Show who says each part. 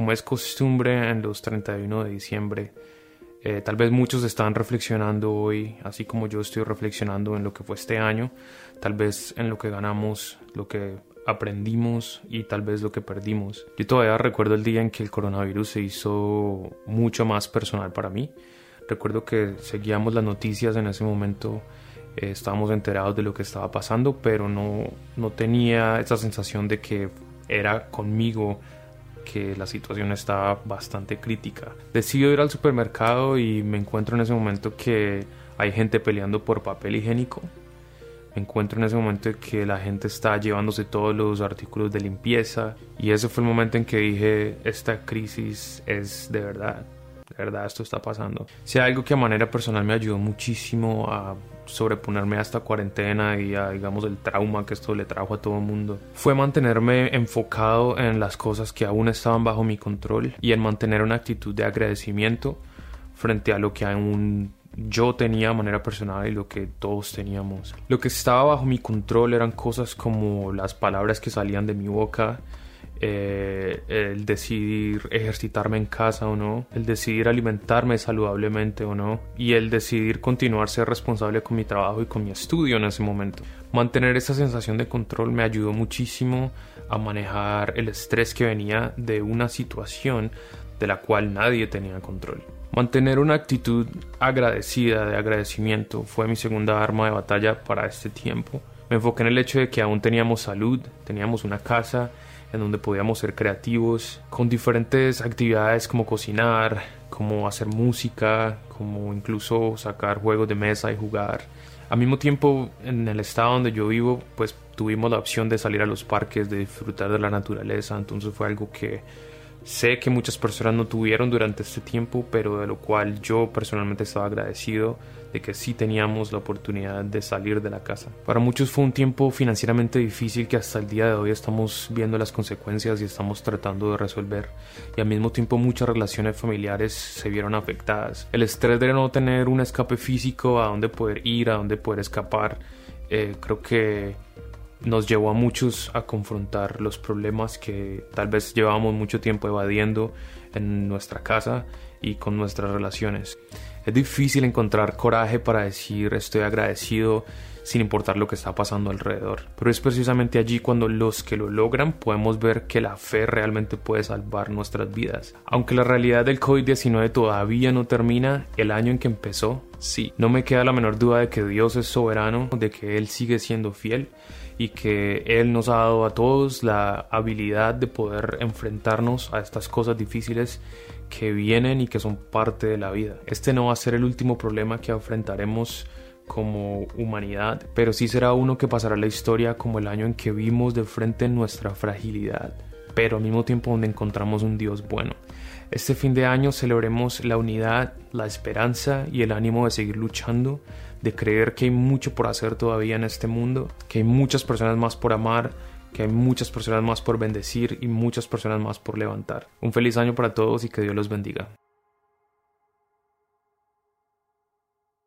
Speaker 1: como es costumbre en los 31 de diciembre, eh, tal vez muchos están reflexionando hoy, así como yo estoy reflexionando en lo que fue este año, tal vez en lo que ganamos, lo que aprendimos y tal vez lo que perdimos. Yo todavía recuerdo el día en que el coronavirus se hizo mucho más personal para mí. Recuerdo que seguíamos las noticias en ese momento, eh, estábamos enterados de lo que estaba pasando, pero no, no tenía esa sensación de que era conmigo que la situación estaba bastante crítica. Decido ir al supermercado y me encuentro en ese momento que hay gente peleando por papel higiénico. Me encuentro en ese momento en que la gente está llevándose todos los artículos de limpieza y ese fue el momento en que dije, esta crisis es de verdad, verdad esto está pasando. Si hay algo que a manera personal me ayudó muchísimo a sobreponerme a esta cuarentena y a, digamos, el trauma que esto le trajo a todo el mundo, fue mantenerme enfocado en las cosas que aún estaban bajo mi control y en mantener una actitud de agradecimiento frente a lo que aún yo tenía de manera personal y lo que todos teníamos. Lo que estaba bajo mi control eran cosas como las palabras que salían de mi boca, eh, el decidir ejercitarme en casa o no, el decidir alimentarme saludablemente o no, y el decidir continuar ser responsable con mi trabajo y con mi estudio en ese momento. Mantener esa sensación de control me ayudó muchísimo a manejar el estrés que venía de una situación de la cual nadie tenía control. Mantener una actitud agradecida, de agradecimiento, fue mi segunda arma de batalla para este tiempo. Me enfoqué en el hecho de que aún teníamos salud, teníamos una casa en donde podíamos ser creativos, con diferentes actividades como cocinar, como hacer música, como incluso sacar juegos de mesa y jugar. Al mismo tiempo, en el estado donde yo vivo, pues tuvimos la opción de salir a los parques, de disfrutar de la naturaleza, entonces fue algo que sé que muchas personas no tuvieron durante este tiempo, pero de lo cual yo personalmente estaba agradecido de que sí teníamos la oportunidad de salir de la casa. Para muchos fue un tiempo financieramente difícil que hasta el día de hoy estamos viendo las consecuencias y estamos tratando de resolver. Y al mismo tiempo muchas relaciones familiares se vieron afectadas. El estrés de no tener un escape físico a dónde poder ir, a dónde poder escapar, eh, creo que nos llevó a muchos a confrontar los problemas que tal vez llevábamos mucho tiempo evadiendo en nuestra casa y con nuestras relaciones. Es difícil encontrar coraje para decir estoy agradecido sin importar lo que está pasando alrededor. Pero es precisamente allí cuando los que lo logran podemos ver que la fe realmente puede salvar nuestras vidas. Aunque la realidad del COVID-19 todavía no termina, el año en que empezó, sí. No me queda la menor duda de que Dios es soberano, de que Él sigue siendo fiel y que Él nos ha dado a todos la habilidad de poder enfrentarnos a estas cosas difíciles que vienen y que son parte de la vida. Este no va a ser el último problema que enfrentaremos como humanidad, pero sí será uno que pasará la historia como el año en que vimos de frente nuestra fragilidad, pero al mismo tiempo donde encontramos un Dios bueno. Este fin de año celebremos la unidad, la esperanza y el ánimo de seguir luchando de creer que hay mucho por hacer todavía en este mundo, que hay muchas personas más por amar, que hay muchas personas más por bendecir y muchas personas más por levantar. Un feliz año para todos y que Dios los bendiga.